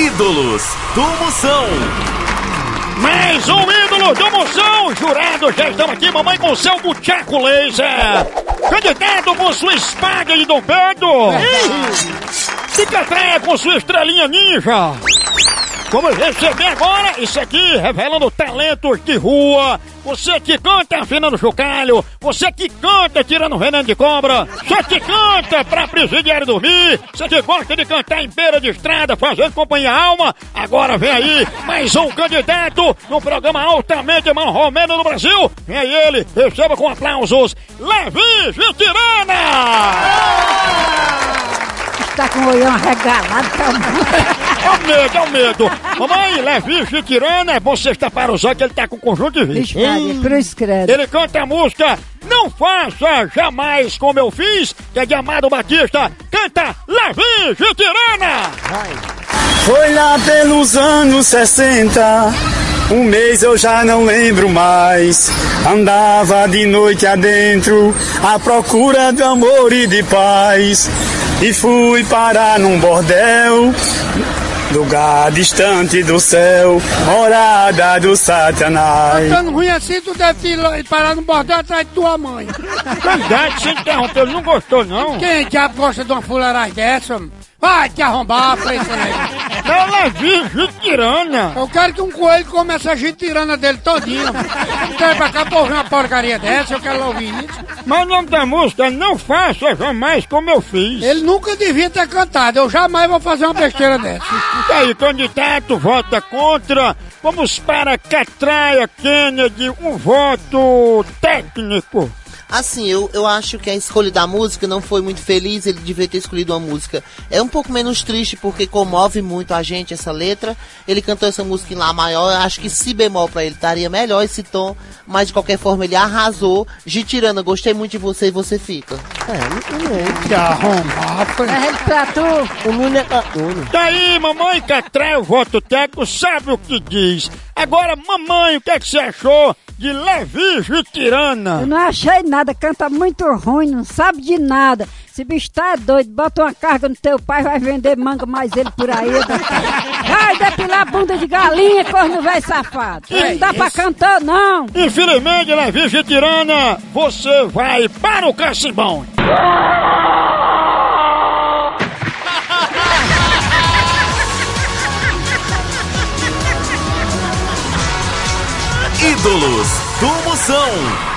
Ídolos do Moção. Mais um ídolo do Moção, jurado, já estamos aqui, mamãe com seu buchaco laser. Candidato com sua espada de Dom Pedro. Fica atrás com sua estrelinha ninja. Vamos receber agora isso aqui, revelando talentos de rua. Você que canta afinando chocalho, você que canta tirando veneno de cobra, você que canta pra presidiário dormir, você que gosta de cantar em beira de estrada, fazendo companhia alma, agora vem aí mais um candidato no programa altamente marromeno do Brasil. Vem aí ele, receba com aplausos, Levi Vitirana! Está com o olhão arregalado, calma. É o medo, é o medo. Mamãe, Levi Vitirana, é bom tapar os olhos que ele tá com conjunto de cruz credo. Ele canta a música Não Faça Jamais Como Eu Fiz, que é de Amado Batista. Canta Levi Vitirana! Foi lá pelos anos 60. Um mês eu já não lembro mais. Andava de noite adentro, à procura de amor e de paz. E fui parar num bordel, lugar distante do céu, morada do Satanás. Ficando ruim assim, tu deve ir parar no bordel atrás de tua mãe. Verdade, você interrompeu, ele não gostou não. Quem diabo gosta de uma fuleiragem dessa? Vai te arrombar, preto negro. É o Levi Vitirana. Eu quero que um coelho come essa gitirana dele todinho. Não quero pra cá pra ouvir uma porcaria dessa, eu quero ouvir isso. Mas o nome da música é Não Faça Jamais Como Eu Fiz. Ele nunca devia ter cantado, eu jamais vou fazer uma besteira dessa. E aí, candidato vota contra. Vamos para Catraia Kennedy, um voto técnico. Assim, eu, eu acho que a escolha da música não foi muito feliz, ele deveria ter escolhido uma música. É um pouco menos triste porque comove muito a gente essa letra. Ele cantou essa música em Lá maior, eu acho que si bemol pra ele estaria melhor esse tom, mas de qualquer forma ele arrasou. Gitirana, gostei muito de você e você fica. Que arrombar, preto. É pra tu. O mundo é catuno. Daí, mamãe Catraia, o voto técnico, sabe o que diz. Agora, mamãe, o que, é que você achou de Levi Vitirana? Eu não achei nada, canta muito ruim, não sabe de nada. Esse bicho tá doido, bota uma carga no teu pai, vai vender manga mais ele por aí. Vai depilar bunda de galinha, corno velho safado. Não dá pra cantar, não. Infelizmente, Levi Vitirana, você vai para o cacimbão. Ídolos do Moção.